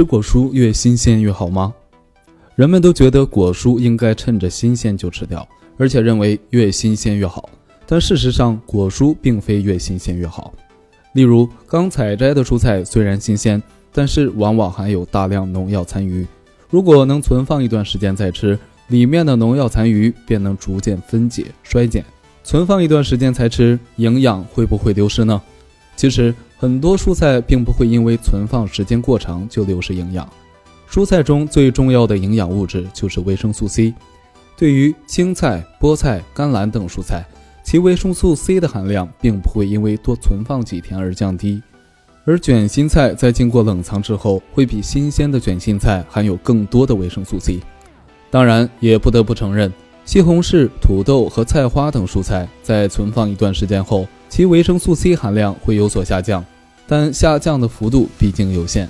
吃果蔬越新鲜越好吗？人们都觉得果蔬应该趁着新鲜就吃掉，而且认为越新鲜越好。但事实上，果蔬并非越新鲜越好。例如，刚采摘的蔬菜虽然新鲜，但是往往含有大量农药残余。如果能存放一段时间再吃，里面的农药残余便能逐渐分解衰减。存放一段时间才吃，营养会不会流失呢？其实，很多蔬菜并不会因为存放时间过长就流失营养。蔬菜中最重要的营养物质就是维生素 C。对于青菜、菠菜、甘蓝等蔬菜，其维生素 C 的含量并不会因为多存放几天而降低。而卷心菜在经过冷藏之后，会比新鲜的卷心菜含有更多的维生素 C。当然，也不得不承认，西红柿、土豆和菜花等蔬菜在存放一段时间后，其维生素 C 含量会有所下降，但下降的幅度毕竟有限。